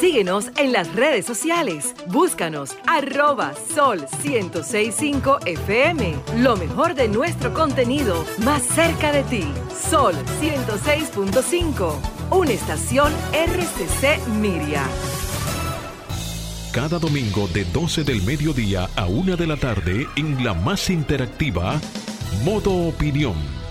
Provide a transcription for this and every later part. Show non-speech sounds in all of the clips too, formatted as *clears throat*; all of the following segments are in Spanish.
Síguenos en las redes sociales. Búscanos arroba sol 1065 FM. Lo mejor de nuestro contenido más cerca de ti. Sol 106.5. Una estación RCC Miria. Cada domingo de 12 del mediodía a 1 de la tarde en la más interactiva, Modo Opinión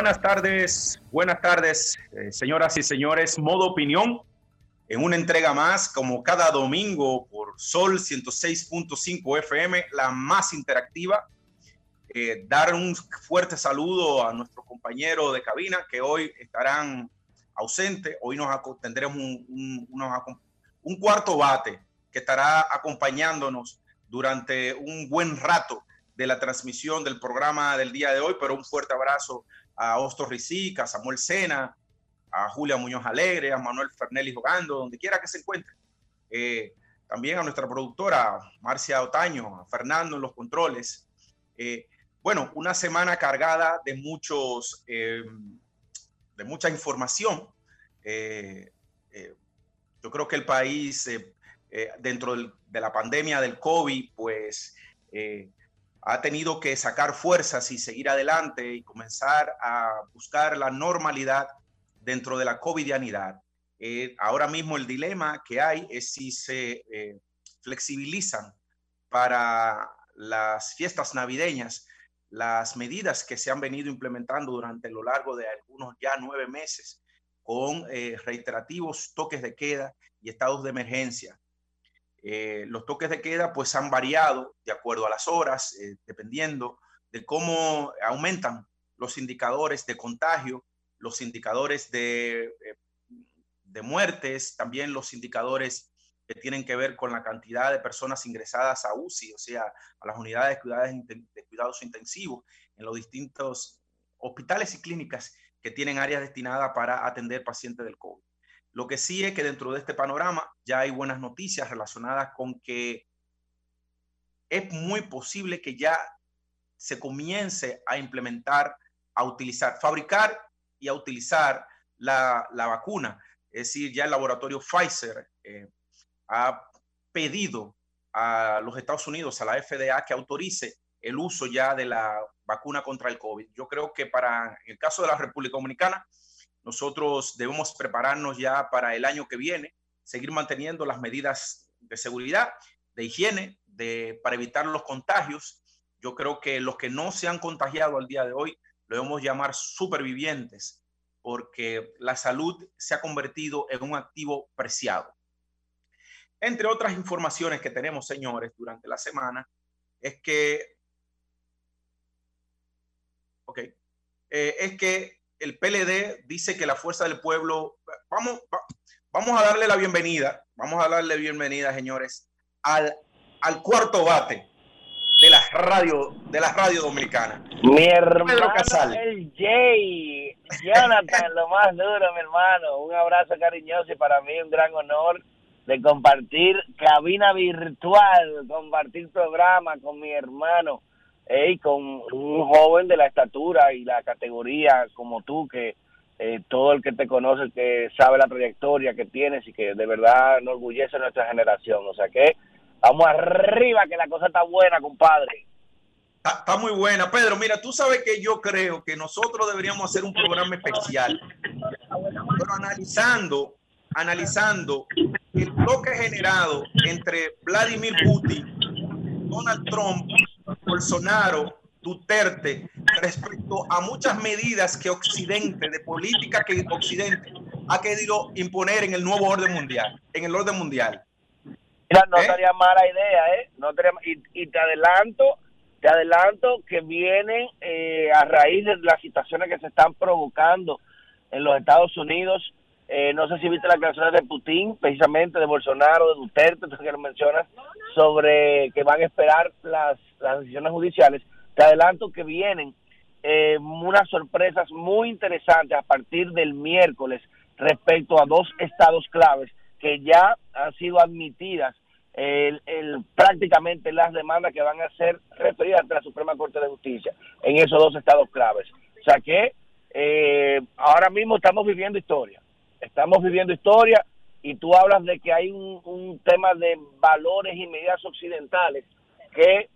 Buenas tardes, buenas tardes, eh, señoras y señores. Modo opinión en una entrega más, como cada domingo por Sol 106.5 FM, la más interactiva. Eh, dar un fuerte saludo a nuestro compañero de cabina que hoy estarán ausentes. Hoy nos tendremos un, un cuarto bate que estará acompañándonos durante un buen rato de la transmisión del programa del día de hoy, pero un fuerte abrazo a Osto Ricica, a Samuel Sena, a Julia Muñoz Alegre, a Manuel Fernelli jugando, donde quiera que se encuentre. Eh, también a nuestra productora Marcia Otaño, a Fernando en los controles. Eh, bueno, una semana cargada de muchos, eh, de mucha información. yo creo que el país, dentro de la pandemia del COVID, pues ha tenido que sacar fuerzas y seguir adelante y comenzar a buscar la normalidad dentro de la covidianidad. Eh, ahora mismo el dilema que hay es si se eh, flexibilizan para las fiestas navideñas las medidas que se han venido implementando durante lo largo de algunos ya nueve meses con eh, reiterativos toques de queda y estados de emergencia. Eh, los toques de queda pues han variado de acuerdo a las horas, eh, dependiendo de cómo aumentan los indicadores de contagio, los indicadores de, eh, de muertes, también los indicadores que tienen que ver con la cantidad de personas ingresadas a UCI, o sea, a las unidades de de cuidados intensivos en los distintos hospitales y clínicas que tienen áreas destinadas para atender pacientes del COVID. Lo que sí es que dentro de este panorama ya hay buenas noticias relacionadas con que es muy posible que ya se comience a implementar, a utilizar, fabricar y a utilizar la, vacuna. Es decir, ya el laboratorio Pfizer eh, ha pedido a los Estados Unidos, a la FDA, que autorice el uso ya de la vacuna contra el COVID. Yo creo que para el caso de la República Dominicana, nosotros debemos prepararnos ya para el año que viene, seguir manteniendo las medidas de seguridad, de higiene, de, para evitar los contagios. Yo creo que los que no se han contagiado al día de hoy lo debemos llamar supervivientes, porque la salud se ha convertido en un activo preciado. Entre otras informaciones que tenemos, señores, durante la semana, es que, ok, eh, es que el PLD dice que la fuerza del pueblo, vamos, vamos a darle la bienvenida, vamos a darle bienvenida, señores, al, al cuarto bate de la radio, de la radio dominicana. Mi hermano el Jay, Jonathan, lo más duro, mi hermano. Un abrazo cariñoso y para mí un gran honor de compartir cabina virtual, compartir programa con mi hermano y con un joven de la estatura y la categoría como tú, que eh, todo el que te conoce, que sabe la trayectoria que tienes y que de verdad enorgullece a nuestra generación. O sea que vamos arriba, que la cosa está buena, compadre. Está, muy buena, Pedro. Mira, tú sabes que yo creo que nosotros deberíamos hacer un programa especial, pero analizando, analizando el bloque generado entre Vladimir Putin, Donald Trump Bolsonaro, Duterte, respecto a muchas medidas que Occidente, de política que Occidente ha querido imponer en el nuevo orden mundial, en el orden mundial. Mira, no ¿Eh? sería mala idea, ¿eh? No y, te adelanto, te adelanto que vienen eh, a raíz de las situaciones que se están provocando en los Estados Unidos. Eh, no sé si viste las declaraciones de Putin, precisamente de Bolsonaro, de Duterte, *laughs* que lo mencionas, sobre que van a esperar las, las decisiones judiciales. Te adelanto que vienen eh, unas sorpresas muy interesantes a partir del miércoles respecto a dos estados claves que ya han sido admitidas el, prácticamente las demandas que van a ser referidas ante la Suprema Corte de Justicia en esos dos estados claves. O sea que eh, ahora mismo estamos viviendo historia, estamos viviendo historia y tú hablas de que hay un, tema de valores y medidas occidentales que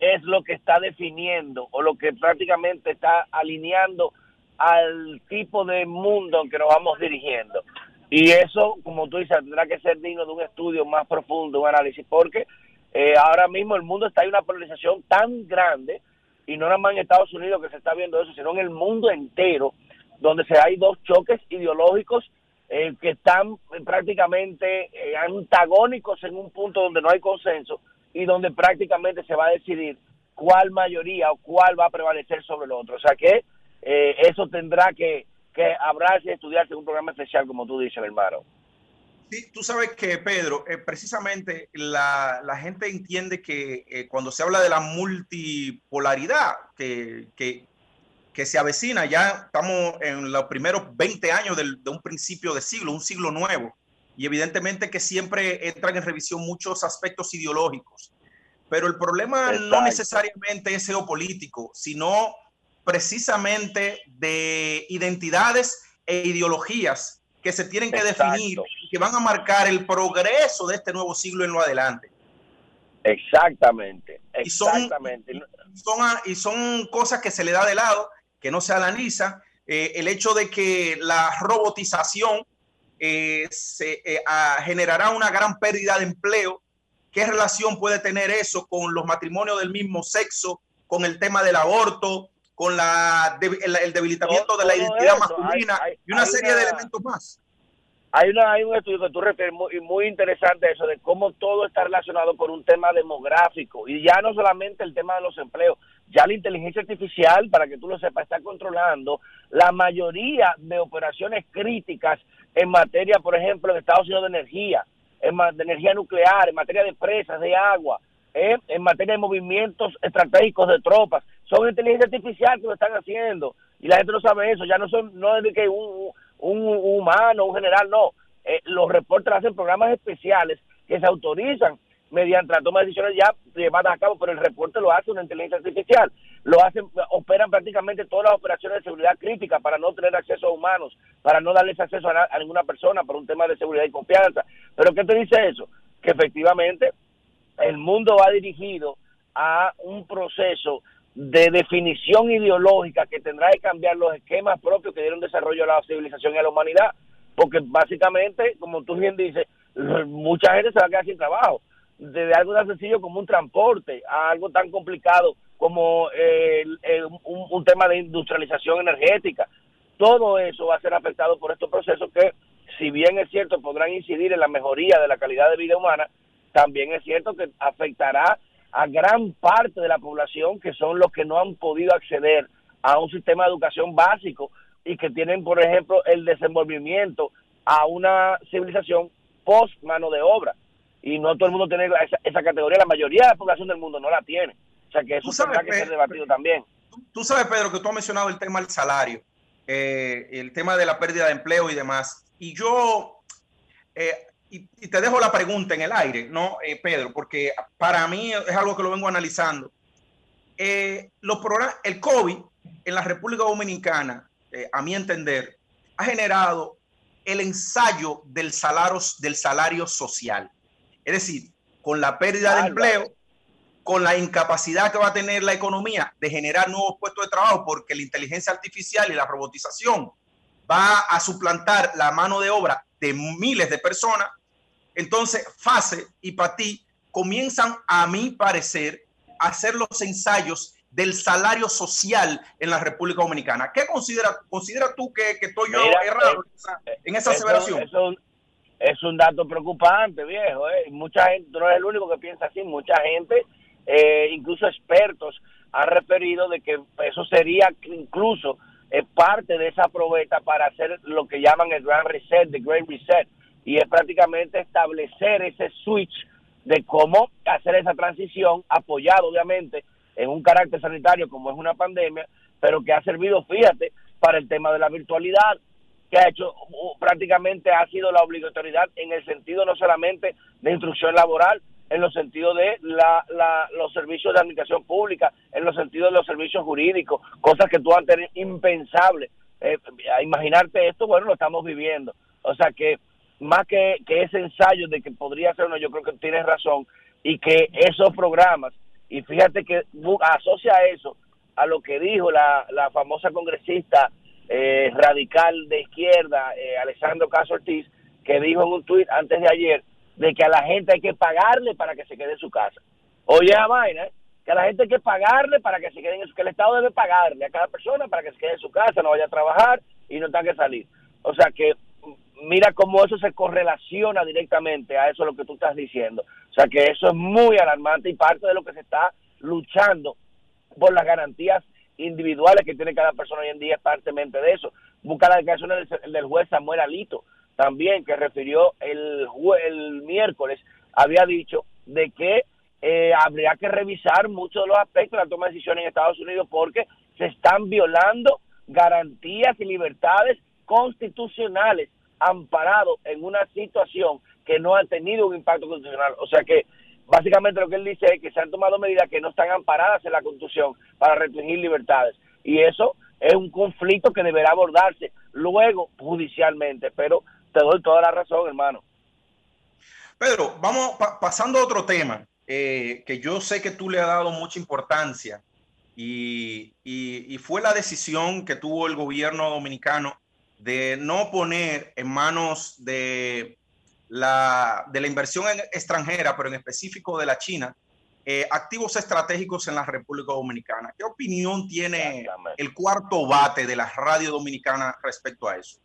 es lo que está definiendo o lo que prácticamente está alineando al tipo de mundo en que nos vamos dirigiendo. Y eso, como tú dices, tendrá que ser digno de un estudio más profundo, un análisis, porque eh, ahora mismo el mundo está en una polarización tan grande, y no nada más en Estados Unidos que se está viendo eso, sino en el mundo entero, donde se hay dos choques ideológicos eh, que están prácticamente eh, antagónicos en un punto donde no hay consenso y donde prácticamente se va a decidir cuál mayoría o cuál va a prevalecer sobre el otro. O sea que eso tendrá que que que estudiarse un programa especial, como tú dices, hermano. Sí, tú sabes que, Pedro, eh, precisamente la, la, gente entiende que eh, cuando se habla de la multipolaridad que, que, que, se avecina, ya estamos en los primeros 20 años del, de un principio de siglo, un siglo nuevo, y evidentemente que siempre entran en revisión muchos aspectos ideológicos. Pero el problema no necesariamente es geopolítico, sino precisamente de identidades e ideologías que se tienen que definir y que van a marcar el progreso de este nuevo siglo en lo adelante. Exactamente, exactamente. Y son, y son, cosas que se le da de lado, que no se analiza. Eh, el hecho de que la robotización eh, se, eh, generará una gran pérdida de empleo. ¿Qué relación puede tener eso con los matrimonios del mismo sexo, con el tema del aborto, con la, el, debilitamiento de la identidad masculina y una serie de elementos más. Hay, una, hay un estudio que tú refieres muy, muy interesante eso de cómo todo está relacionado con un tema demográfico y ya no solamente el tema de los empleos, ya la inteligencia artificial, para que tú lo sepas, está controlando la mayoría de operaciones críticas en materia, por ejemplo, en Estados Unidos de energía, en de energía nuclear, en materia de presas, de agua, ¿eh? en materia de movimientos estratégicos de tropas son inteligencia artificial que lo están haciendo y la gente no sabe eso, ya no son no es de que un, un, humano, un general, no, eh, los reportes hacen programas especiales que se autorizan mediante la toma de decisiones ya llevadas a cabo, pero el reporte lo hace una inteligencia artificial, lo hacen, operan prácticamente todas las operaciones de seguridad crítica para no tener acceso a humanos, para no darles acceso a, ninguna persona por un tema de seguridad y confianza. Pero ¿qué te dice eso? Que efectivamente el mundo va dirigido a un proceso de definición ideológica que tendrá que cambiar los esquemas propios que dieron desarrollo a la civilización y a la humanidad, porque básicamente, como tú bien dices, mucha gente se va a quedar sin trabajo, desde algo tan sencillo como un transporte a algo tan complicado como eh, un, tema de industrialización energética. Todo eso va a ser afectado por estos procesos que, si bien es cierto, podrán incidir en la mejoría de la calidad de vida humana, también es cierto que afectará a gran parte de la población que son los que no han podido acceder a un sistema de educación básico y que tienen, por ejemplo, el desenvolvimiento a una civilización post mano de obra. Y no todo el mundo tiene esa, categoría, la mayoría de la población del mundo no la tiene. O sea que eso tendrá que ser debatido también. Tú, sabes, Pedro, que tú has mencionado el tema del salario, eh, el tema de la pérdida de empleo y demás. Y yo, eh, y, te dejo la pregunta en el aire, ¿no, eh, Pedro? Porque para mí es algo que lo vengo analizando. Los el COVID en la República Dominicana, a mi entender, ha generado el ensayo del salario, del salario social. Es decir, con la pérdida de empleo, con la incapacidad que va a tener la economía de generar nuevos puestos de trabajo, porque la inteligencia artificial y la robotización va a suplantar la mano de obra de miles de personas, entonces, FASE y PATI comienzan, a mi parecer, a hacer los ensayos del salario social en la República Dominicana. ¿Qué considera, considera tú que, estoy yo errado en esa, aseveración? Es un, dato preocupante, viejo. ¿eh? Mucha gente, no es el único que piensa así, mucha gente, eh, incluso expertos, han referido de que eso sería incluso es parte de esa probeta para hacer lo que llaman el Grand Reset, the Great Reset, y es prácticamente establecer ese switch de cómo hacer esa transición, apoyado obviamente en un carácter sanitario como es una pandemia, pero que ha servido, fíjate, para el tema de la virtualidad, que ha hecho prácticamente ha sido la obligatoriedad en el sentido no solamente de instrucción laboral, en los sentidos de la, los servicios de administración pública, en los sentidos de los servicios jurídicos, cosas que tú antes eran impensables. Eh, imaginarte esto, bueno, lo estamos viviendo. O sea que más que, que ese ensayo de que podría ser uno, yo creo que tienes razón, y que esos programas, y fíjate que asocia eso a lo que dijo la, la famosa congresista eh, radical de izquierda, eh, Alessandro Caso Ortiz, que dijo en un tuit antes de ayer de que a la gente hay que pagarle para que se quede en su casa. Oye, a vaina, ¿eh? que a la gente hay que pagarle para que se quede en su que el Estado debe pagarle a cada persona para que se quede en su casa, no vaya a trabajar y no tenga que salir. O sea que mira cómo eso se correlaciona directamente a eso lo que tú estás diciendo. O sea que eso es muy alarmante y parte de lo que se está luchando por las garantías individuales que tiene cada persona hoy en día es partemente de eso. Busca la declaración del, del juez Samuel Alito también, que refirió el, el miércoles, había dicho de que eh, habría que revisar muchos de los aspectos de la toma de decisiones en Estados Unidos porque se están violando garantías y libertades constitucionales amparado en una situación que no ha tenido un impacto constitucional. O sea que básicamente lo que él dice es que se han tomado medidas que no están amparadas en la Constitución para restringir libertades. Y eso es un conflicto que deberá abordarse luego judicialmente. Pero te doy toda la razón, hermano. Pedro, vamos pasando a otro tema eh, que yo sé que tú le has dado mucha importancia y, y fue la decisión que tuvo el gobierno dominicano de no poner en manos de la, de la inversión extranjera, pero en específico de la China, eh, activos estratégicos en la República Dominicana. ¿Qué opinión tiene el cuarto bate de la radio dominicana respecto a eso?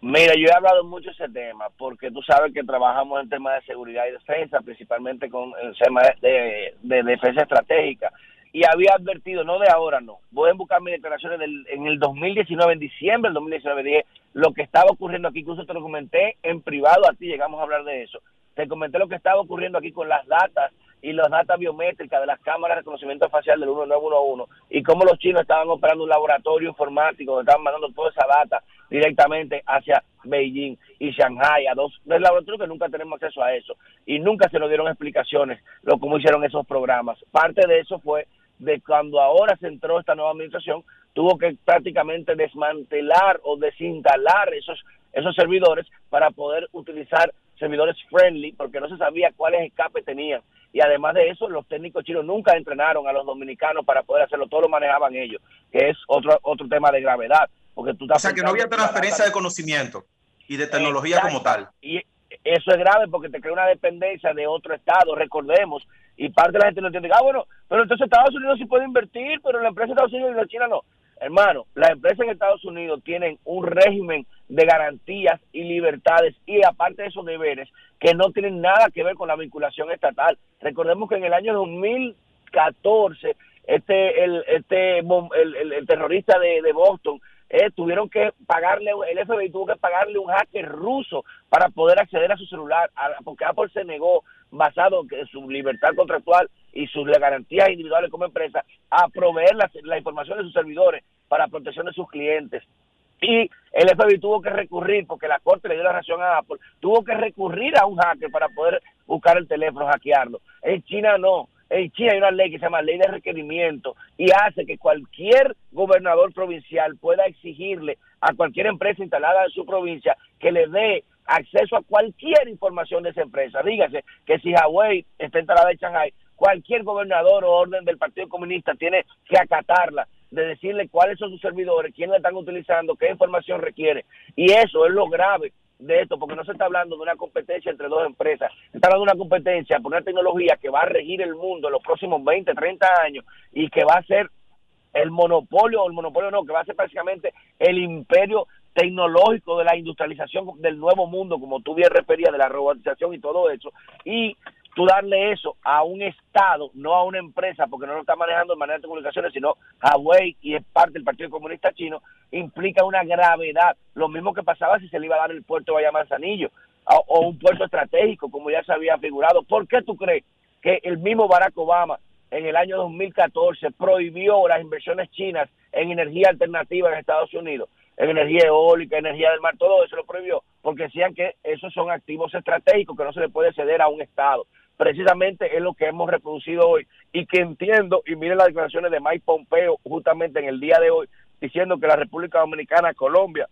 Mira, yo he hablado mucho de ese tema porque tú sabes que trabajamos en temas de seguridad y defensa, principalmente con el tema de defensa estratégica y había advertido, no de ahora, no. Voy a buscar mis declaraciones del, en el 2019, en diciembre del 2019, dije lo que estaba ocurriendo aquí, incluso te lo comenté en privado a ti, llegamos a hablar de eso. Te comenté lo que estaba ocurriendo aquí con las datas y las datas biométricas de las cámaras de reconocimiento facial del 1911 y cómo los chinos estaban operando un laboratorio informático, estaban mandando toda esa data directamente hacia Beijing y Shanghai, a dos, laboratorios que nunca tenemos acceso a eso y nunca se nos dieron explicaciones lo cómo hicieron esos programas. Parte de eso fue de cuando ahora se entró esta nueva administración, tuvo que prácticamente desmantelar o desinstalar esos, esos servidores para poder utilizar servidores friendly, porque no se sabía cuáles escapes tenían. Y además de eso, los técnicos chinos nunca entrenaron a los dominicanos para poder hacerlo, todo lo manejaban ellos, que es otro, otro tema de gravedad. Porque tú o sea, que no había transferencia de conocimiento y de tecnología como tal. Y eso es grave porque te crea una dependencia de otro estado, recordemos, y parte de la gente no entiende, ah, bueno, pero entonces Estados Unidos sí puede invertir, pero la empresa de Estados Unidos y la China no. Hermano, las empresas en Estados Unidos tienen un régimen de garantías y libertades y aparte de esos deberes que no tienen nada que ver con la vinculación estatal. Recordemos que en el año 2014 este el este el, el, terrorista de, de Boston eh, tuvieron que pagarle, el FBI tuvo que pagarle un hacker ruso para poder acceder a su celular, porque Apple se negó, basado en su libertad contractual y sus garantías individuales como empresa, a proveer la, la información de sus servidores para protección de sus clientes. Y el FBI tuvo que recurrir, porque la corte le dio la razón a Apple, tuvo que recurrir a un hacker para poder buscar el teléfono, hackearlo. En China no en China hay una ley que se llama ley de requerimiento y hace que cualquier gobernador provincial pueda exigirle a cualquier empresa instalada en su provincia que le dé acceso a cualquier información de esa empresa. Dígase que si Huawei está instalada en Shanghai, cualquier gobernador o orden del Partido Comunista tiene que acatarla, de decirle cuáles son sus servidores, quiénes la están utilizando, qué información requiere. Y eso es lo grave de esto, porque no se está hablando de una competencia entre dos empresas, se está hablando de una competencia por una tecnología que va a regir el mundo en los próximos 20, 30 años y que va a ser el monopolio, o el monopolio no, que va a ser prácticamente el imperio tecnológico de la industrialización del nuevo mundo, como tú bien referías, de la robotización y todo eso. Y tú darle eso a un Estado, no a una empresa, porque no lo está manejando de manera de comunicaciones, sino Huawei y es parte del Partido Comunista Chino, implica una gravedad. Lo mismo que pasaba si se le iba a dar el puerto de Manzanillo o un puerto estratégico, como ya se había figurado. ¿Por qué tú crees que el mismo Barack Obama en el año 2014 prohibió las inversiones chinas en energía alternativa en Estados Unidos? en energía eólica, energía del mar, todo eso lo prohibió, porque decían que esos son activos estratégicos que no se le puede ceder a un Estado precisamente es lo que hemos reproducido hoy y que entiendo, y miren las declaraciones de Mike Pompeo justamente en el día de hoy, diciendo que la República Dominicana, Colombia,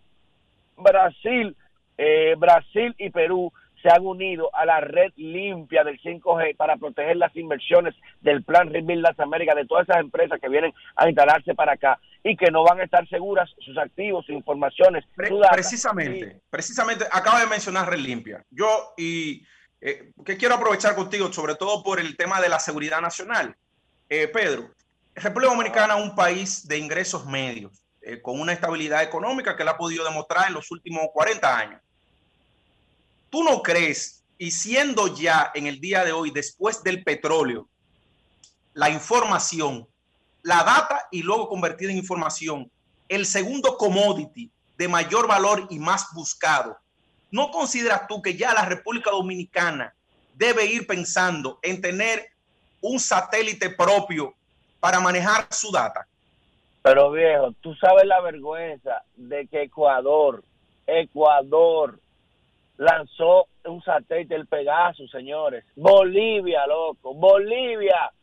Brasil, eh, Brasil y Perú se han unido a la red limpia del 5G para proteger las inversiones del plan Rebuild Las Américas de todas esas empresas que vienen a instalarse para acá y que no van a estar seguras sus activos, sus informaciones. precisamente, precisamente acaba de mencionar red limpia. Yo y eh, que quiero aprovechar contigo, sobre todo por el tema de la seguridad nacional. Eh, Pedro, República Dominicana es un país de ingresos medios, eh, con una estabilidad económica que la ha podido demostrar en los últimos 40 años. ¿Tú no crees, y siendo ya en el día de hoy, después del petróleo, la información, la data y luego convertida en información, el segundo commodity de mayor valor y más buscado ¿No consideras tú que ya la República Dominicana debe ir pensando en tener un satélite propio para manejar su data? Pero viejo, tú sabes la vergüenza de que Ecuador, Ecuador lanzó un satélite, el Pegasus, señores. Bolivia, loco, Bolivia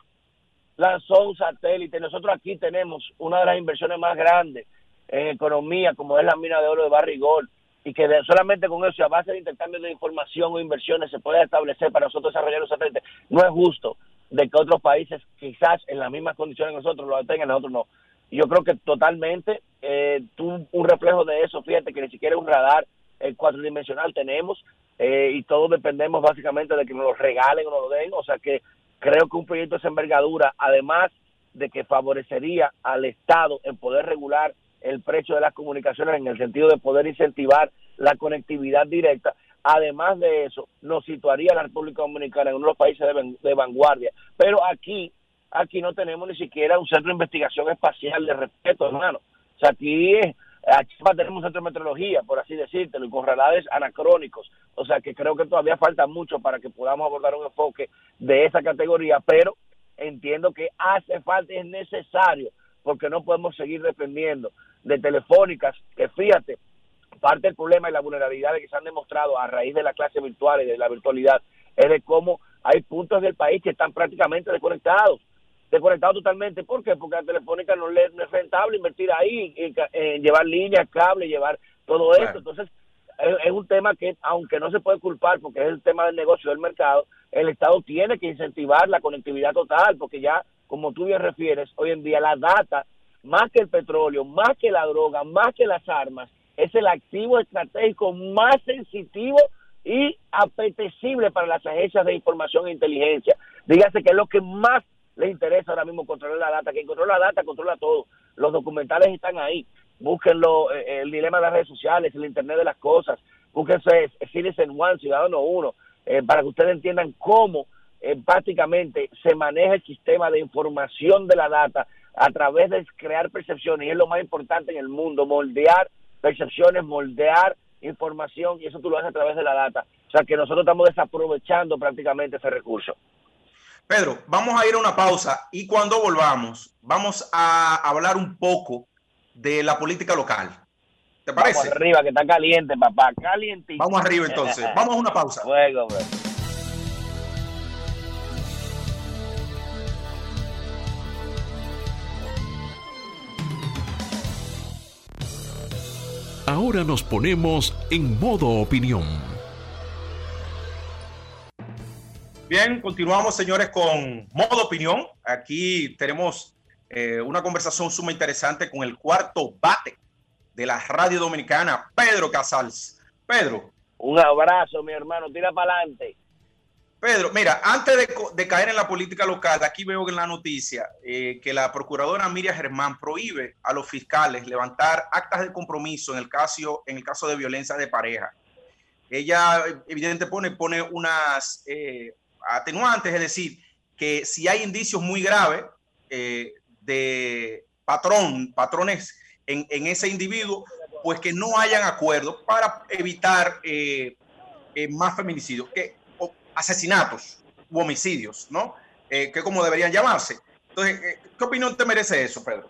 lanzó un satélite. Nosotros aquí tenemos una de las inversiones más grandes en economía, como es la mina de oro de Barrigol y que solamente con eso, a base de intercambio de información o inversiones, se puede establecer para nosotros desarrollar los satélites. No es justo de que otros países, quizás en las mismas condiciones que nosotros lo tengan, nosotros no. Yo creo que totalmente eh, tú, un reflejo de eso, fíjate que ni siquiera un radar eh, cuatridimensional tenemos eh, y todos dependemos básicamente de que nos lo regalen o nos lo den. O sea que creo que un proyecto de esa envergadura, además de que favorecería al Estado en poder regular el precio de las comunicaciones en el sentido de poder incentivar la conectividad directa. Además de eso, nos situaría la República Dominicana en uno de los países de, vanguardia. Pero aquí, aquí no tenemos ni siquiera un centro de investigación espacial de respeto, hermano. O sea, aquí, aquí tenemos un centro de meteorología, por así decírtelo, y con radares anacrónicos. O sea, que creo que todavía falta mucho para que podamos abordar un enfoque de esa categoría, pero entiendo que hace falta es necesario porque no podemos seguir dependiendo de telefónicas, que fíjate, parte del problema y la vulnerabilidad que se han demostrado a raíz de la clase virtual y de la virtualidad es de cómo hay puntos del país que están prácticamente desconectados, desconectados totalmente. ¿Por qué? Porque la telefónica no, le, es rentable invertir ahí, en, llevar líneas, cable, llevar todo esto. Entonces, es, un tema que, aunque no se puede culpar porque es el tema del negocio del mercado, el Estado tiene que incentivar la conectividad total, porque ya como tú bien refieres, hoy en día la data, más que el petróleo, más que la droga, más que las armas, es el activo estratégico más sensitivo y apetecible para las agencias de información e inteligencia. Dígase que es lo que más les interesa ahora mismo controlar la data. Quien controla la data controla todo. Los documentales están ahí. Búsquenlo, eh, el dilema de las redes sociales, el Internet de las cosas. Búsquense Citizen One, Ciudadano Uno, eh, para que ustedes entiendan cómo prácticamente se maneja el sistema de información de la data a través de crear percepciones y es lo más importante en el mundo, moldear percepciones, moldear información y eso tú lo haces a través de la data. O sea que nosotros estamos desaprovechando prácticamente ese recurso. Pedro, vamos a ir a una pausa y cuando volvamos vamos a hablar un poco de la política local. ¿Te parece? Vamos arriba, que está caliente, papá, caliente. Vamos arriba entonces. *laughs* vamos a una pausa. Luego, Ahora nos ponemos en modo opinión. Bien, continuamos señores con modo opinión. Aquí tenemos eh, una conversación suma interesante con el cuarto bate de la radio dominicana, Pedro Casals. Pedro. Un abrazo, mi hermano, tira para adelante. Pedro, mira, antes de, caer en la política local, aquí veo en la noticia eh, que la procuradora Miriam Germán prohíbe a los fiscales levantar actas de compromiso en el caso, en el caso de violencia de pareja. Ella, evidentemente, pone, pone unas, eh, atenuantes, es decir, que si hay indicios muy graves de patrón, patrones en, ese individuo, pues que no hayan acuerdos para evitar más feminicidios, asesinatos u homicidios, ¿no? que como deberían llamarse. Entonces, ¿qué opinión te merece eso, Pedro?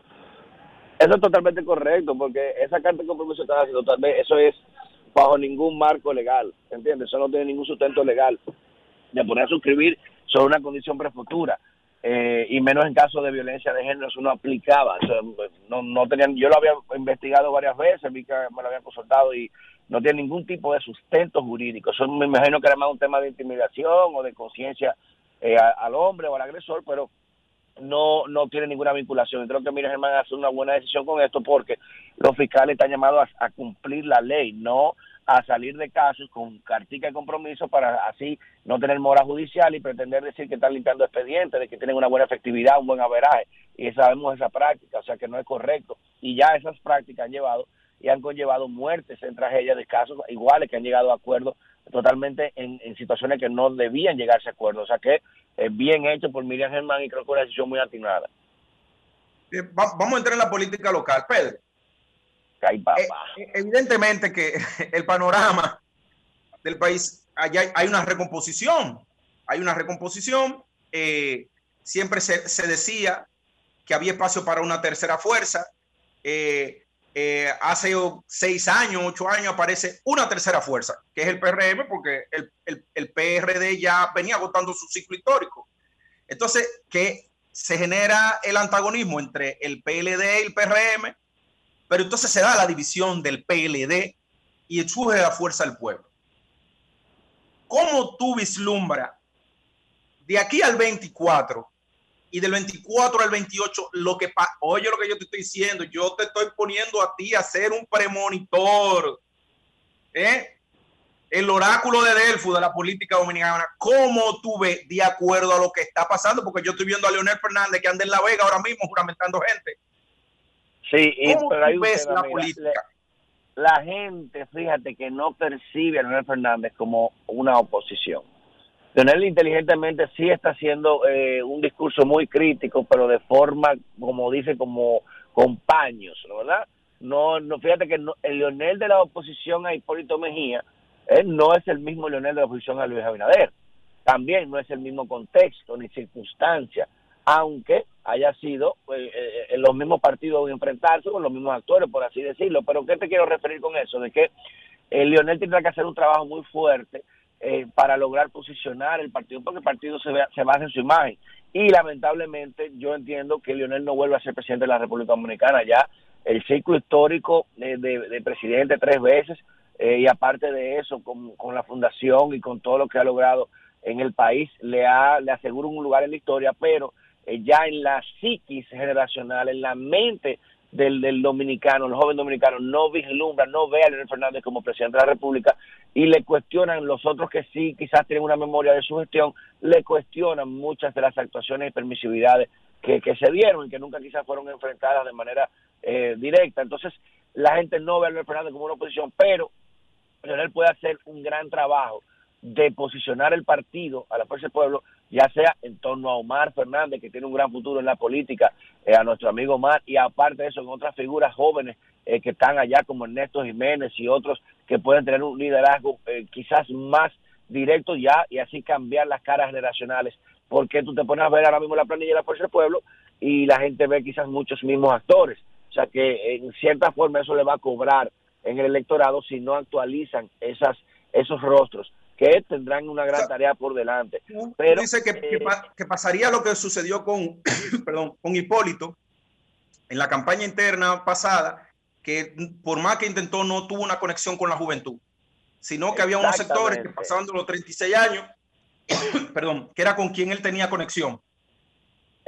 Eso es totalmente correcto, porque esa carta de compromiso está haciendo, tal vez eso es bajo ningún marco legal, ¿entiendes? Eso no tiene ningún sustento legal de poner a suscribir sobre una condición prefutura. Eh, y menos en caso de violencia de género, eso no aplicaba. no, no tenían, yo lo había investigado varias veces, vi que me lo habían consultado y no tiene ningún tipo de sustento jurídico. Eso me imagino que era más un tema de intimidación o de conciencia eh, al hombre o al agresor, pero no, no tiene ninguna vinculación. Creo que Miriam Germán hace una buena decisión con esto porque los fiscales están llamados a, cumplir la ley, no a salir de casos con cartica de compromiso para así no tener mora judicial y pretender decir que están limpiando expedientes, de que tienen una buena efectividad, un buen averaje. Y sabemos esa práctica, o sea que no es correcto. Y ya esas prácticas han llevado y han conllevado muertes en tragedias de casos iguales que han llegado a acuerdos totalmente en, situaciones que no debían llegarse a acuerdos. O sea que es bien hecho por Miriam Germán y creo que una decisión muy atinada. Eh, vamos a entrar en la política local, Pedro. Eh, eh, evidentemente que *laughs* el panorama del país, allá hay una recomposición, hay una recomposición. siempre se, se, decía que había espacio para una tercera fuerza. Eh, hace seis años, ocho años, aparece una tercera fuerza, que es el PRM, porque el, PRD ya venía agotando su ciclo histórico. Entonces, que se genera el antagonismo entre el PLD y el PRM, pero entonces se da la división del PLD y surge la fuerza del pueblo. ¿Cómo tú vislumbras de aquí al 24 y del 24 al 28, lo que oye lo que yo te estoy diciendo, yo te estoy poniendo a ti a ser un premonitor. ¿eh? El oráculo de Delfo de la política dominicana, ¿cómo tú ves de acuerdo a lo que está pasando? Porque yo estoy viendo a Leonel Fernández que anda en La Vega ahora mismo juramentando gente. Sí, y, ¿Cómo tú ves la política? La gente, fíjate que no percibe a Leonel Fernández como una oposición Leonel inteligentemente sí está haciendo eh, un discurso muy crítico, pero de forma, como dice, como con paños, ¿verdad? No, no fíjate que el Leonel de la oposición a Hipólito Mejía no es el mismo Leonel de la oposición a Luis Abinader. También no es el mismo contexto ni circunstancia, aunque haya sido eh, eh, los mismos partidos enfrentarse con los mismos actores, por así decirlo. Pero ¿qué te quiero referir con eso? De que el Leonel tendrá que hacer un trabajo muy fuerte eh, para lograr posicionar el partido, porque el partido se, se basa en su imagen. Y lamentablemente yo entiendo que Lionel no vuelve a ser presidente de la República Dominicana. Ya el ciclo histórico de, presidente tres veces eh, y aparte de eso, con, con, la fundación y con todo lo que ha logrado en el país, le, ha, le asegura un lugar en la historia, pero eh, ya en la psiquis generacional, en la mente del, dominicano, el joven dominicano, no vislumbra, no ve a Leonel Fernández como presidente de la República y le cuestionan los otros que sí quizás tienen una memoria de su gestión, le cuestionan muchas de las actuaciones y permisividades que, se dieron y que nunca quizás fueron enfrentadas de manera eh, directa. Entonces, la gente no ve a Leonel Fernández como una oposición, pero Leonel puede hacer un gran trabajo de posicionar el partido a la fuerza del pueblo, ya sea en torno a Omar Fernández, que tiene un gran futuro en la política, eh, a nuestro amigo Omar, y aparte de eso, en otras figuras jóvenes eh, que están allá, como Ernesto Jiménez y otros que pueden tener un liderazgo eh, quizás más directo ya y así cambiar las caras generacionales, porque tú te pones a ver ahora mismo la planilla de la fuerza del pueblo y la gente ve quizás muchos mismos actores, o sea que en cierta forma eso le va a cobrar en el electorado si no actualizan esas esos rostros que tendrán una gran tarea por delante. Pero, dice eh, que, pasaría lo que sucedió con, *clears throat* perdón, con Hipólito en la campaña interna pasada, que por más que intentó no tuvo una conexión con la juventud, sino que había unos sectores que pasaban de los 36 años, *clears throat* perdón, que era con quien él tenía conexión.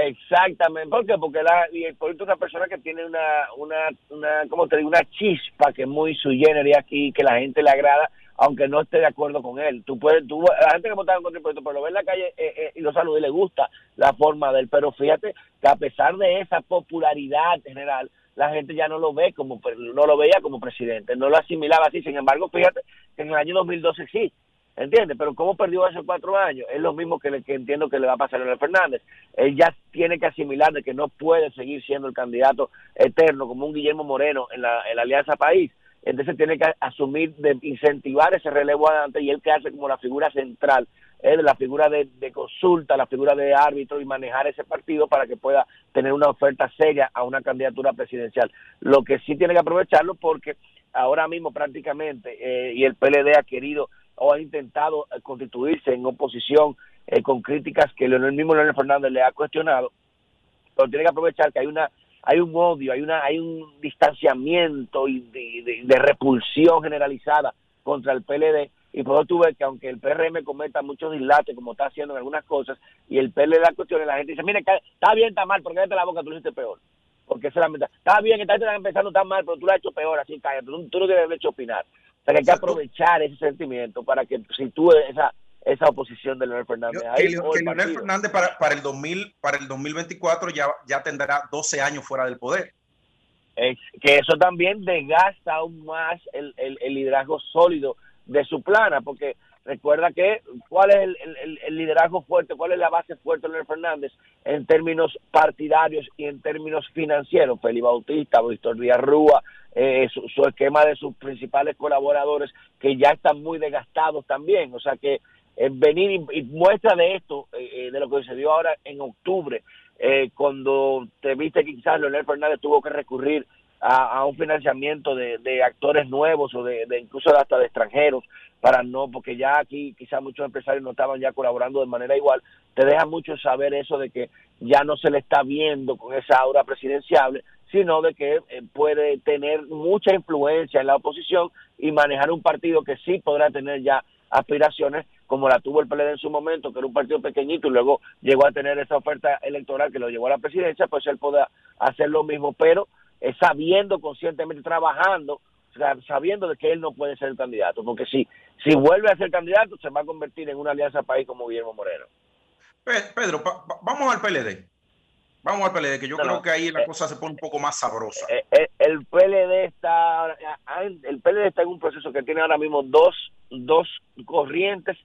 Exactamente, ¿por qué? Porque la, Hipólito es una persona que tiene una, una, una, ¿cómo te digo? Una chispa que es muy su género aquí, que la gente le agrada aunque no esté de acuerdo con él. Tú puedes, tú, la gente que votaba contra pero lo ve en la calle eh, eh, y lo saluda y le gusta la forma de él. Pero fíjate que a pesar de esa popularidad general, la gente ya no lo ve como, no lo veía como presidente, no lo asimilaba así. Sin embargo, fíjate que en el año 2012 sí, ¿Entiendes? Pero ¿cómo perdió hace cuatro años? Es lo mismo que, le, que entiendo que le va a pasar a Leonel Fernández. Él ya tiene que asimilar de que no puede seguir siendo el candidato eterno como un Guillermo Moreno en la, Alianza País. Entonces tiene que asumir, de incentivar ese relevo adelante y él quedarse como la figura central, es la figura de, de, consulta, la figura de árbitro y manejar ese partido para que pueda tener una oferta seria a una candidatura presidencial. Lo que sí tiene que aprovecharlo porque ahora mismo prácticamente, eh, y el PLD ha querido o ha intentado eh, constituirse en oposición eh, con críticas que el mismo Leonel Fernández le ha cuestionado, pero tiene que aprovechar que hay una hay un odio, hay una hay un distanciamiento y de, repulsión generalizada contra el PLD y por eso tú ves que aunque el PRM cometa muchos dislates como está haciendo en algunas cosas y el PLD la cuestión y la gente dice, mire, está bien, está mal, porque cállate la boca, tú lo hiciste peor. Porque esa es la Está bien, gente está empezando tan mal, pero tú lo has hecho peor, así cállate, tú, tú no tienes derecho a opinar. O sea que hay que aprovechar ese sentimiento para que sitúe esa, esa oposición de Leonel Fernández. que, Leonel Fernández para, para, el 2000, para el 2024 ya, ya tendrá 12 años fuera del poder. Es, que eso también desgasta aún más el, el, el, liderazgo sólido de su plana, porque recuerda que cuál es el, el, liderazgo fuerte, cuál es la base fuerte de Leonel Fernández en términos partidarios y en términos financieros. Felipe Bautista, Víctor Díaz Rúa, eh, su, esquema de sus principales colaboradores que ya están muy desgastados también. O sea que eh, venir y, muestra de esto, eh, de lo que se dio ahora en octubre, cuando te viste que quizás Leonel Fernández tuvo que recurrir a, un financiamiento de, de, actores nuevos o de, de, incluso hasta de extranjeros para no, porque ya aquí quizás muchos empresarios no estaban ya colaborando de manera igual, te deja mucho saber eso de que ya no se le está viendo con esa aura presidenciable, sino de que eh, puede tener mucha influencia en la oposición y manejar un partido que sí podrá tener ya aspiraciones como la tuvo el PLD en su momento, que era un partido pequeñito y luego llegó a tener esa oferta electoral que lo llevó a la presidencia, pues él podrá hacer lo mismo, pero eh, sabiendo conscientemente, trabajando, sabiendo de que él no puede ser candidato, porque si, si vuelve a ser candidato se va a convertir en una alianza país como Guillermo Moreno. Pedro, vamos al PLD. Vamos al PLD, que yo creo que ahí la eh, cosa se pone un poco más sabrosa. Eh, eh, el PLD está el PLD está en un proceso que tiene ahora mismo dos, dos corrientes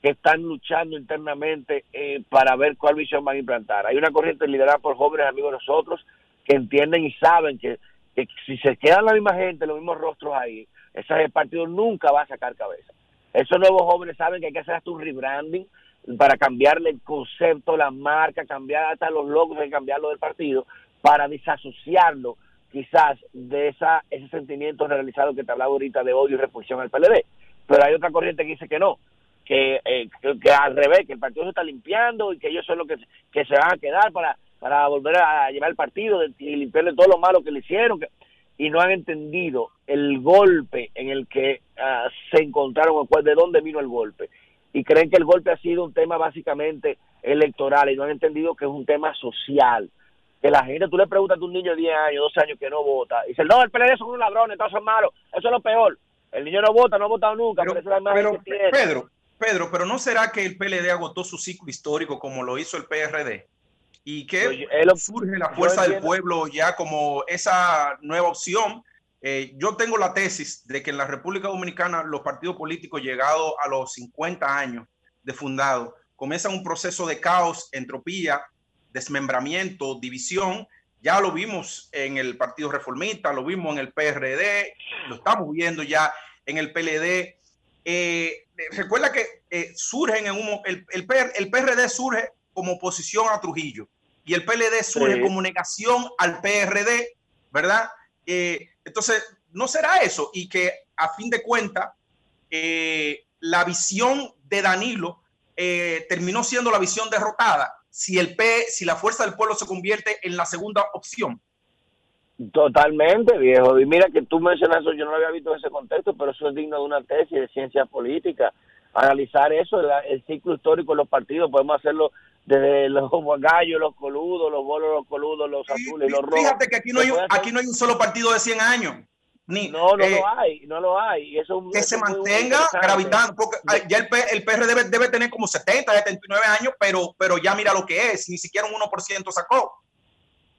que están luchando internamente para ver cuál visión van a implantar. Hay una corriente liderada por jóvenes amigos de nosotros que entienden y saben que, si se quedan la misma gente, los mismos rostros ahí, ese partido nunca va a sacar cabeza. Esos nuevos jóvenes saben que hay que hacer hasta un rebranding, para cambiarle el concepto, la marca, cambiar hasta los logos, cambiarlo del partido, para desasociarlo quizás de esa ese sentimiento realizado que te hablaba ahorita de odio y repulsión al PLD. Pero hay otra corriente que dice que no, que, eh, que, al revés, que el partido se está limpiando y que ellos son los que, que se van a quedar para, para volver a llevar el partido y limpiarle todo lo malo que le hicieron. Que, y no han entendido el golpe en el que ah, se encontraron, de dónde vino el golpe y creen que el golpe ha sido un tema básicamente electoral y no han entendido que es un tema social. Que la gente, tú le preguntas a un niño de 10 años, 12 años que no vota, y dice, no, el PLD son unos ladrones, todos son malos, eso es lo peor. El niño no vota, no ha votado nunca, pero, pero, Pedro, Pedro, pero ¿no será que el PLD agotó su ciclo histórico como lo hizo el PRD? Y que pues, surge la fuerza del pueblo ya como esa nueva opción eh, yo tengo la tesis de que en la República Dominicana los partidos políticos llegados a los 50 años de fundado comienzan un proceso de caos, entropía, desmembramiento, división. Ya lo vimos en el Partido Reformista, lo vimos en el PRD, lo estamos viendo ya en el PLD. Eh, recuerda que eh, surgen en un, el, el, el, PRD surge como oposición a Trujillo y el PLD surge como negación al PRD, ¿verdad? Eh, entonces, ¿no será eso? Y que a fin de cuentas, eh, la visión de Danilo eh, terminó siendo la visión derrotada si el P, si la fuerza del pueblo se convierte en la segunda opción. Totalmente, viejo. Y mira que tú mencionas eso, yo no lo había visto en ese contexto, pero eso es digno de una tesis de ciencia política. Analizar eso, el, ciclo histórico de los partidos, podemos hacerlo desde los *laughs* gallos, los coludos, los bolos, los coludos, los azules, y los rojos. Fíjate que aquí no, hay, aquí no hay un solo partido de 100 años. Ni, no, no eh, lo hay, no lo hay. Eso, que se mantenga gravitando, porque ya el, el PR debe, debe, tener como 70, 79 años, pero, pero ya mira lo que es, ni siquiera un 1% sacó.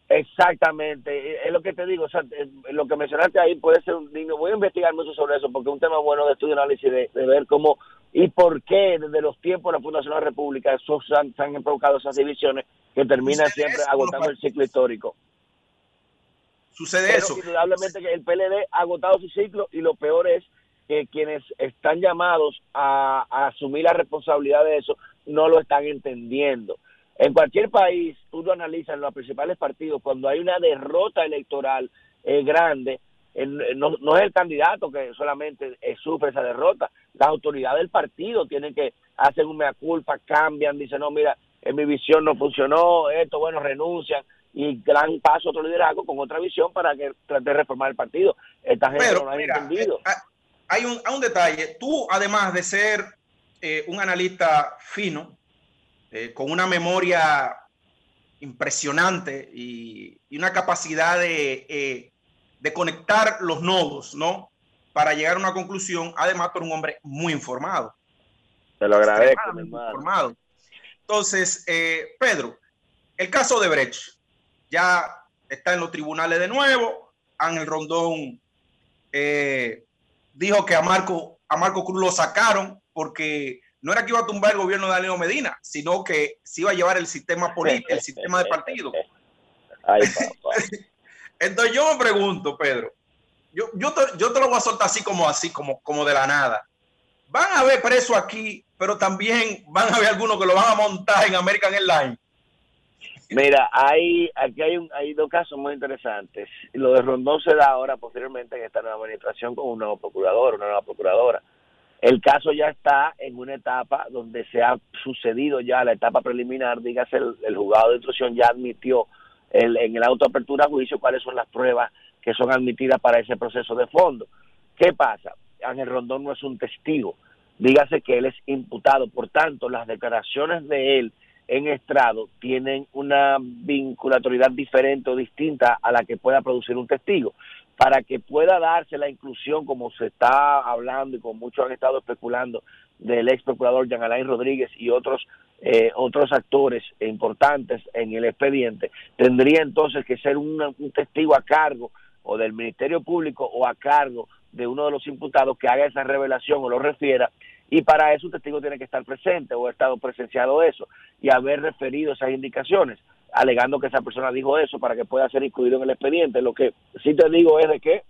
Exactamente, es lo que te digo, o sea, lo que mencionaste ahí puede ser un digno, voy a investigar mucho sobre eso porque es un tema bueno de estudio y análisis, de, de ver cómo y por qué desde los tiempos de la Fundación de la República se han, provocado esas divisiones que terminan siempre agotando el ciclo histórico. Sucede eso. Indudablemente que el PLD ha agotado su ciclo y lo peor es que quienes están llamados a, asumir la responsabilidad de eso no lo están entendiendo. En cualquier país, tú lo analizas en los principales partidos, cuando hay una derrota electoral eh, grande, no, no, es el candidato que solamente eh, sufre esa derrota, las autoridades del partido tienen que hacer una culpa, cambian, dicen, no, mira, en mi visión no funcionó, esto, bueno, renuncian y gran paso otro liderazgo con otra visión para que trate de reformar el partido. Esta gente no lo ha entendido. Eh, hay un, hay un detalle, tú además de ser eh, un analista fino, con una memoria impresionante y, y una capacidad de de conectar los nodos, ¿no? Para llegar a una conclusión. Además, eres un hombre muy informado. Te lo agradezco. Muy informado. Entonces, eh, Pedro, el caso de Brecht ya está en los tribunales de nuevo. Ángel Rondón eh, dijo que a Marco, a Marco Cruz lo sacaron porque no era que iba a tumbar el gobierno de Danilo Medina, sino que se iba a llevar el sistema político, el sistema de partido. *laughs* Ay, Entonces yo me pregunto, Pedro, yo, yo, te, lo voy a soltar así como así, como, como de la nada. Van a haber preso aquí, pero también van a haber algunos que lo van a montar en American Airlines. Mira, hay, aquí hay, un, hay dos casos muy interesantes. Lo de Rondón se da ahora posteriormente en esta nueva administración con un nuevo procurador, una nueva procuradora. El caso ya está en una etapa donde se ha sucedido ya la etapa preliminar, dígase, el, el juzgado de instrucción ya admitió el, en el auto apertura juicio cuáles son las pruebas que son admitidas para ese proceso de fondo. ¿Qué pasa? Ángel Rondón no es un testigo, dígase que él es imputado, por tanto las declaraciones de él en estrado tienen una vinculatoriedad diferente o distinta a la que pueda producir un testigo. Para que pueda darse la inclusión, como se está hablando y como muchos han estado especulando, del ex procurador Jean Alain Rodríguez y otros eh, otros actores importantes en el expediente, tendría entonces que ser un, testigo a cargo o del Ministerio Público o a cargo de uno de los imputados que haga esa revelación o lo refiera y para eso un testigo tiene que estar presente o ha estado presenciado eso y haber referido esas indicaciones, alegando que esa persona dijo eso para que pueda ser incluido en el expediente. Lo que sí te digo es de que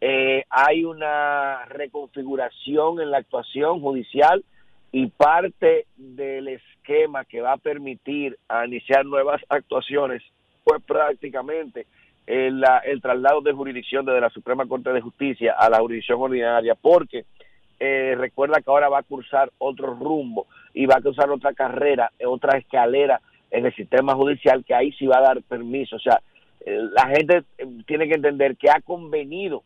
eh, hay una reconfiguración en la actuación judicial y parte del esquema que va a permitir a iniciar nuevas actuaciones fue prácticamente el, el traslado de jurisdicción desde la Suprema Corte de Justicia a la jurisdicción ordinaria, porque eh, recuerda que ahora va a cursar otro rumbo y va a cursar otra carrera, otra escalera en el sistema judicial que ahí sí va a dar permiso. O sea, eh, la gente eh, tiene que entender que ha convenido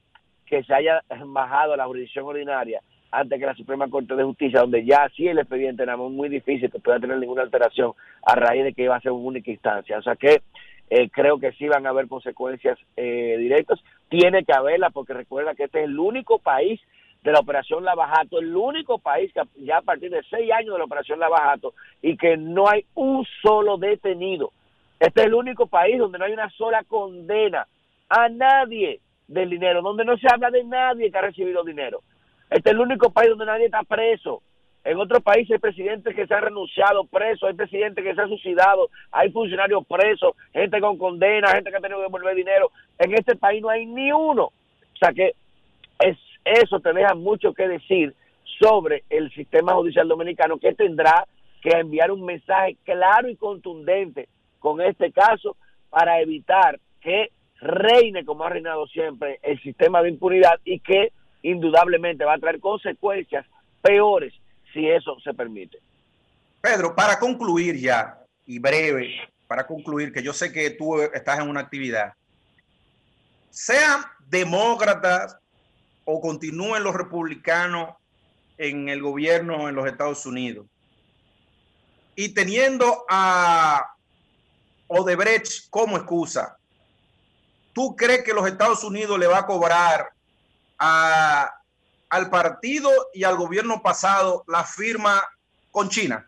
que se haya bajado la jurisdicción ordinaria antes que la Suprema Corte de Justicia, donde ya sí el expediente era muy difícil que pueda tener ninguna alteración a raíz de que iba a ser una única instancia. O sea que eh, creo que sí van a haber consecuencias eh, directas. Tiene que haberla porque recuerda que este es el único país de la operación Lavajato, el único país que ya a partir de seis años de la operación Lavajato y que no hay un solo detenido. Este es el único país donde no hay una sola condena a nadie del dinero, donde no se habla de nadie que ha recibido dinero. Este es el único país donde nadie está preso. En otros países hay presidentes que se han renunciado presos, hay presidentes que se han suicidado, hay funcionarios presos, gente con condena, gente que ha tenido que devolver dinero. En este país no hay ni uno. O sea que es, eso te deja mucho que decir sobre el sistema judicial dominicano que tendrá que enviar un mensaje claro y contundente con este caso para evitar que reine como ha reinado siempre el sistema de impunidad y que indudablemente va a traer consecuencias peores si eso se permite. Pedro, para concluir ya, y breve, para concluir, que yo sé que tú estás en una actividad, sean demócratas o continúen los republicanos en el gobierno en los Estados Unidos, y teniendo a Odebrecht como excusa, ¿tú crees que los Estados Unidos le va a cobrar a, al partido y al gobierno pasado la firma con China?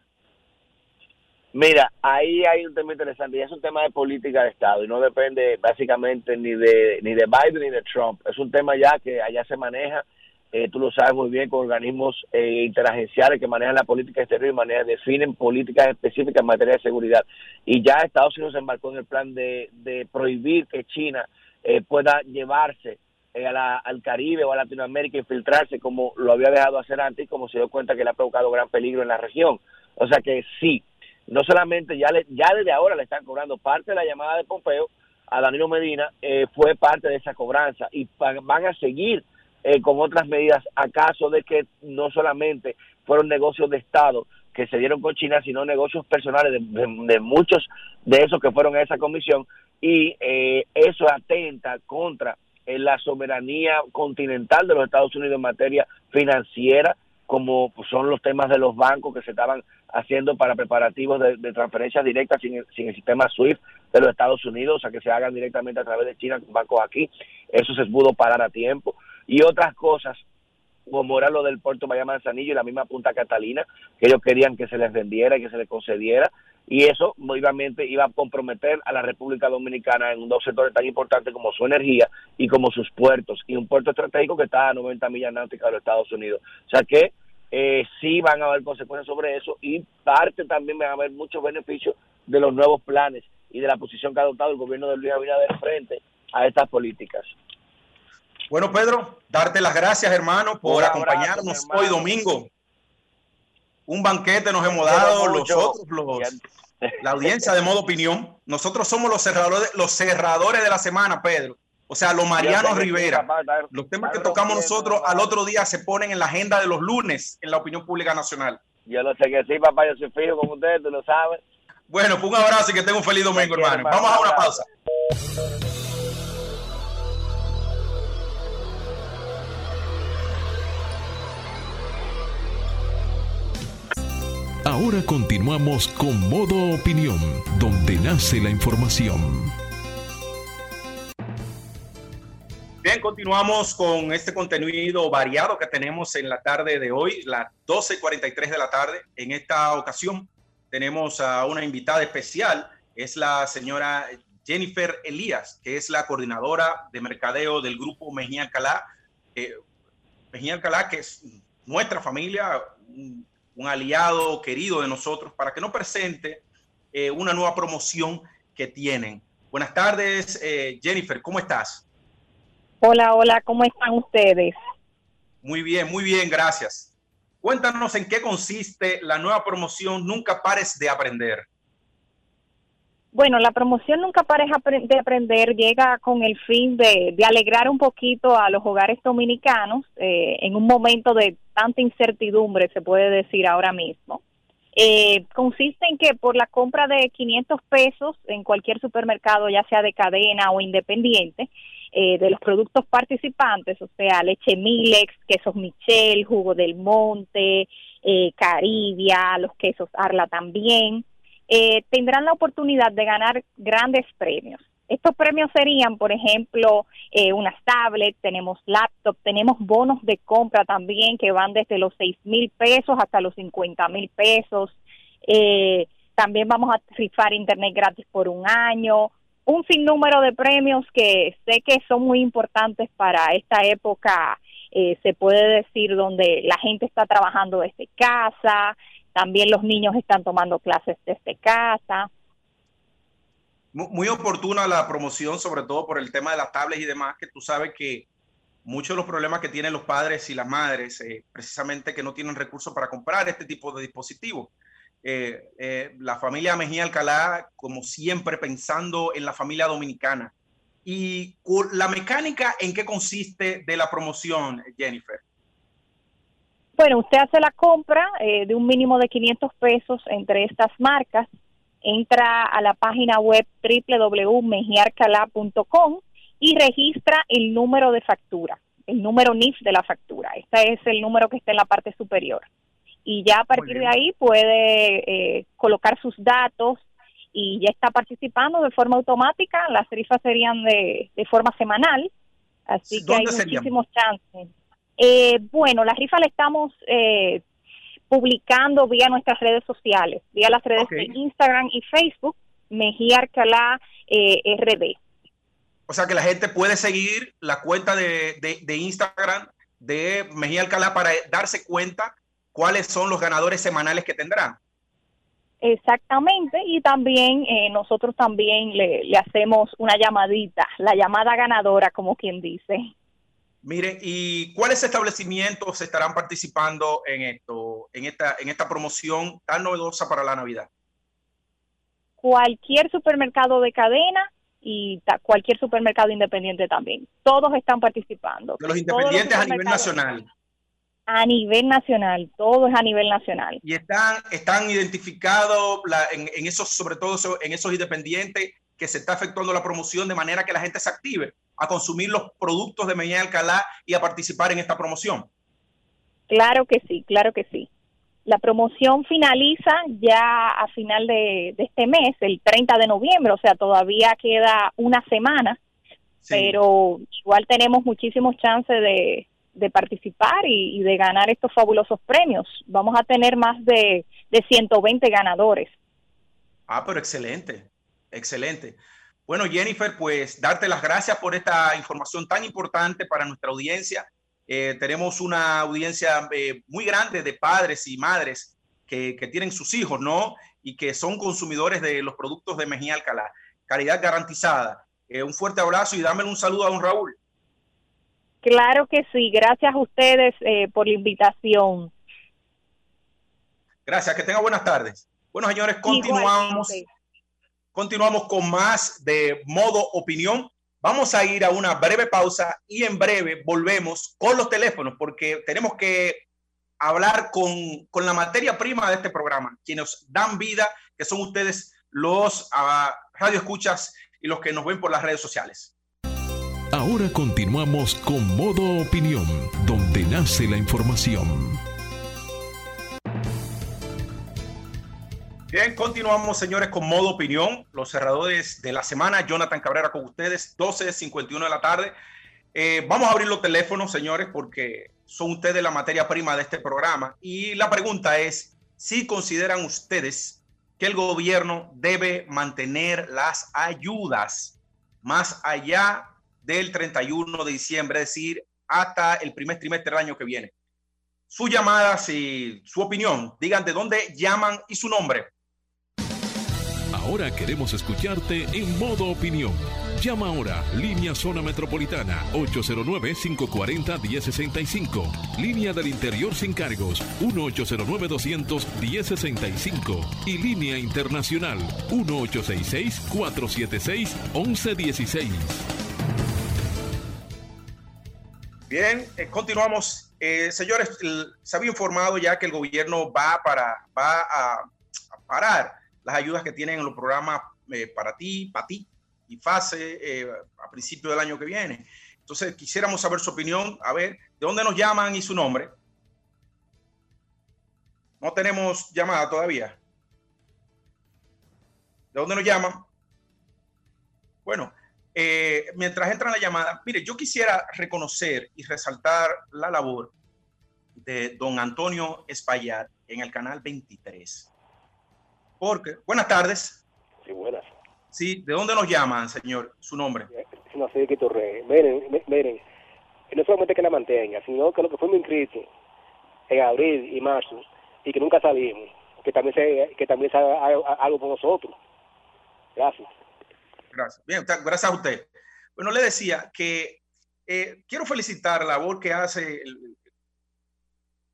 Mira, ahí hay un tema interesante y es un tema de política de Estado y no depende básicamente ni de ni de Biden ni de Trump. Es un tema ya que allá se maneja eh, tú lo sabes muy bien, con organismos eh, interagenciales que manejan la política exterior y manejan, definen políticas específicas en materia de seguridad. Y ya Estados Unidos se embarcó en el plan de, prohibir que China eh, pueda llevarse al Caribe o a Latinoamérica, infiltrarse como lo había dejado hacer antes, como se dio cuenta que le ha provocado gran peligro en la región. O sea que sí, no solamente ya, ya desde ahora le están cobrando parte de la llamada de Pompeo a Danilo Medina, fue parte de esa cobranza y van a seguir eh, con otras medidas, acaso de que no solamente fueron negocios de Estado que se dieron con China, sino negocios personales de, muchos de esos que fueron a esa comisión y eh, eso atenta contra eh, la soberanía continental de los Estados Unidos en materia financiera, como son los temas de los bancos que se estaban haciendo para preparativos de, transferencias directas sin, sin, el sistema SWIFT de los Estados Unidos, o sea, que se hagan directamente a través de China con bancos aquí. Eso se pudo parar a tiempo y otras cosas como era lo del puerto Bahía Manzanillo y la misma Punta Catalina, que ellos querían que se les vendiera y que se les concediera, y eso obviamente iba a comprometer a la República Dominicana en dos sectores tan importantes como su energía y como sus puertos, y un puerto estratégico que está a 90 millas náuticas de los Estados Unidos. O sea que eh, sí van a haber consecuencias sobre eso y parte también van a haber muchos beneficios de los nuevos planes y de la posición que ha adoptado el gobierno de Luis Abinader frente a estas políticas. Bueno, Pedro, darte las gracias, hermano, por acompañarnos hoy domingo. Un banquete nos hemos dado nosotros, los, la audiencia de modo opinión. Nosotros somos los cerradores, los cerradores de la semana, Pedro. O sea, los Mariano Rivera. Los temas que tocamos nosotros al otro día se ponen en la agenda de los lunes en la opinión pública nacional. Yo lo sé que sí, papá, yo soy fijo con ustedes, tú lo sabes. Bueno, pues un abrazo y que tenga un feliz domingo, hermano. Vamos a una pausa. Ahora continuamos con Modo Opinión, donde nace la información. Bien, continuamos con este contenido variado que tenemos en la tarde de hoy, las 12.43 de la tarde. En esta ocasión tenemos a una invitada especial, es la señora Jennifer Elías, que es la coordinadora de mercadeo del grupo Mejía Alcalá. Eh, Mejía Alcalá, que es nuestra familia, aliado querido de nosotros, para que nos presente eh, una nueva promoción que tienen. Buenas tardes, eh, Jennifer, ¿cómo estás? Hola, hola, ¿cómo están ustedes? Muy bien, muy bien, gracias. Cuéntanos en qué consiste la nueva promoción Nunca pares de aprender. Bueno, la promoción Nunca pares de aprender llega con el fin de, alegrar un poquito a los hogares dominicanos eh, en un momento de tanta incertidumbre, se puede decir ahora mismo. Eh, consiste en que por la compra de 500 pesos en cualquier supermercado, ya sea de cadena o independiente, eh, de los productos participantes, o sea, leche Milex, quesos Michel, jugo del monte, Caribia, los quesos Arla también, eh, tendrán la oportunidad de ganar grandes premios. Estos premios serían, por ejemplo, eh, unas tablets, tenemos laptop, tenemos bonos de compra también que van desde los 6 mil pesos hasta los 50 mil pesos. Eh, también vamos a rifar internet gratis por un año, un sinnúmero de premios que sé que son muy importantes para esta época, se puede decir, donde la gente está trabajando desde casa, también los niños están tomando clases desde casa. Muy oportuna la promoción, sobre todo por el tema de las tablets y demás, que tú sabes que muchos de los problemas que tienen los padres y las madres, eh, precisamente que no tienen recursos para comprar este tipo de dispositivos. Eh, eh, la familia Mejía Alcalá, como siempre, pensando en la familia dominicana. ¿Y la mecánica en qué consiste de la promoción, Jennifer? Bueno, usted hace la compra eh, de un mínimo de 500 pesos entre estas marcas, entra a la página web www.mejiarcala.com y registra el número de factura, el número NIF de la factura. Este es el número que está en la parte superior. Y ya a partir de ahí puede eh, colocar sus datos y ya está participando de forma automática. Las tarifas serían de, de forma semanal, así que hay muchísimos chances. Eh, bueno, la rifa la estamos eh, publicando vía nuestras redes sociales, vía las redes de Instagram y Facebook, Mejía Arcalá eh, RD. O sea que la gente puede seguir la cuenta de, Instagram de Mejía Alcalá para darse cuenta cuáles son los ganadores semanales que tendrán. Exactamente, y también eh, nosotros también le, le, hacemos una llamadita, la llamada ganadora, como quien dice. Mire, ¿y cuáles establecimientos estarán participando en esto, en esta, en esta promoción tan novedosa para la Navidad? Cualquier supermercado de cadena y cualquier supermercado independiente también. Todos están participando. De los independientes a nivel nacional. A nivel nacional, todo es a nivel nacional. Y están, están identificados en, en, esos, sobre todo en esos independientes que se está efectuando la promoción de manera que la gente se active a consumir los productos de Medellín Alcalá y a participar en esta promoción. Claro que sí, claro que sí. La promoción finaliza ya a final de, este mes, el 30 de noviembre, o sea, todavía queda una semana, pero igual tenemos muchísimos chances de, participar y, de ganar estos fabulosos premios. Vamos a tener más de, de 120 ganadores. Ah, pero excelente, excelente. Bueno, Jennifer, pues darte las gracias por esta información tan importante para nuestra audiencia. Eh, tenemos una audiencia eh, muy grande de padres y madres que, tienen sus hijos, ¿no? Y que son consumidores de los productos de Mejía Alcalá. Calidad garantizada. Eh, un fuerte abrazo y dámelo un saludo a don Raúl. Claro que sí. Gracias a ustedes por la invitación. Gracias. Que tenga buenas tardes. Bueno, señores, continuamos. Continuamos con más de modo opinión. Vamos a ir a una breve pausa y en breve volvemos con los teléfonos porque tenemos que hablar con, con la materia prima de este programa, quienes dan vida, que son ustedes los uh, radioescuchas y los que nos ven por las redes sociales. Ahora continuamos con modo opinión, donde nace la información. Bien, continuamos, señores, con modo opinión. Los cerradores de la semana, Jonathan Cabrera con ustedes, 12.51 de la tarde. Eh, vamos a abrir los teléfonos, señores, porque son ustedes la materia prima de este programa. Y la pregunta es, si consideran ustedes que el gobierno debe mantener las ayudas más allá del 31 de diciembre, es decir, hasta el primer trimestre del año que viene. Sus llamadas y su opinión, digan de dónde llaman y su nombre. Ahora queremos escucharte en modo opinión. Llama ahora, línea zona metropolitana 809-540-1065. Línea del interior sin cargos 1809-200-1065. Y línea internacional 1866-476-1116. Bien, eh, continuamos. Eh, señores, se había informado ya que el gobierno va, para, va a, a parar las ayudas que tienen en los programas eh, para ti, para ti y FASE eh, a principio del año que viene. Entonces, quisiéramos saber su opinión, a ver, ¿de dónde nos llaman y su nombre? No tenemos llamada todavía. ¿De dónde nos llaman? Bueno, eh, mientras entran la llamada, mire, yo quisiera reconocer y resaltar la labor de don Antonio Espaillat en el canal 23 porque, buenas tardes. Sí, buenas. Sí, ¿de dónde nos llaman, señor? Su nombre. Es una serie que torre. Miren, miren, no solamente que la mantenga, sino que lo que fue inscrito en abril y marzo y que nunca salimos, que también se, que también se haga algo por nosotros. Gracias. Gracias. Bien, gracias a usted. Bueno, le decía que eh, quiero felicitar la labor que hace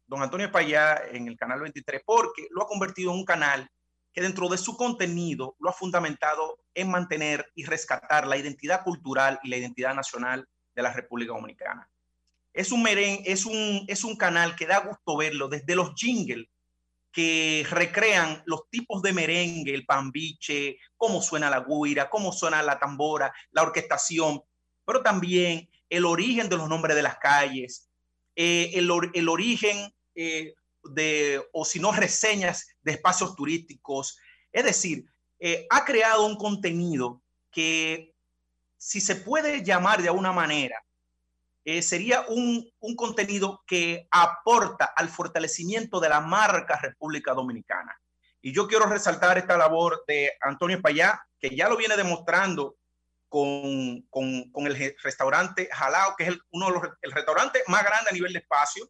don Antonio Payá en el canal 23 porque lo ha convertido en un canal que dentro de su contenido lo ha fundamentado en mantener y rescatar la identidad cultural y la identidad nacional de la República Dominicana. Es un, es un, es un canal que da gusto verlo desde los jingles que recrean los tipos de merengue, el pambiche, cómo suena la guira, cómo suena la tambora, la orquestación, pero también el origen de los nombres de las calles, eh, el, el, origen eh, de, o si no, reseñas de espacios turísticos. Es decir, eh, ha creado un contenido que, si se puede llamar de alguna manera, eh, sería un, un, contenido que aporta al fortalecimiento de la marca República Dominicana. Y yo quiero resaltar esta labor de Antonio Payá, que ya lo viene demostrando con, con, el restaurante Jalao, que es uno de los el restaurantes más grandes a nivel de espacio.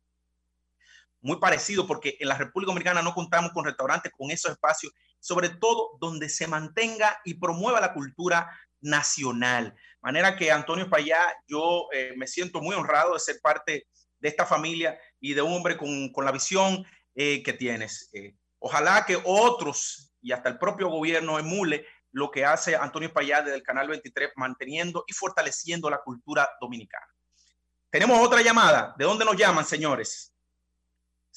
Muy parecido porque en la República Dominicana no contamos con restaurantes con esos espacios, sobre todo donde se mantenga y promueva la cultura nacional. Manera que Antonio Payá, yo eh, me siento muy honrado de ser parte de esta familia y de un hombre con, la visión eh, que tienes. Eh, ojalá que otros y hasta el propio gobierno emule lo que hace Antonio Payá desde el Canal 23, manteniendo y fortaleciendo la cultura dominicana. Tenemos otra llamada. ¿De dónde nos llaman, señores?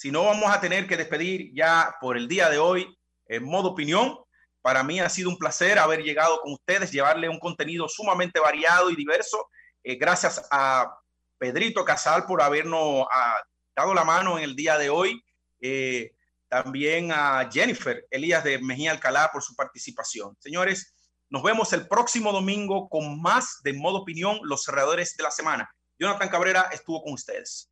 Si no, vamos a tener que despedir ya por el día de hoy en modo opinión. Para mí ha sido un placer haber llegado con ustedes, llevarle un contenido sumamente variado y diverso. Eh, gracias a Pedrito Casal por habernos ah, dado la mano en el día de hoy. Eh, también a Jennifer Elías de Mejía Alcalá por su participación. Señores, nos vemos el próximo domingo con más de Modo Opinión, los cerradores de la semana. Jonathan Cabrera estuvo con ustedes.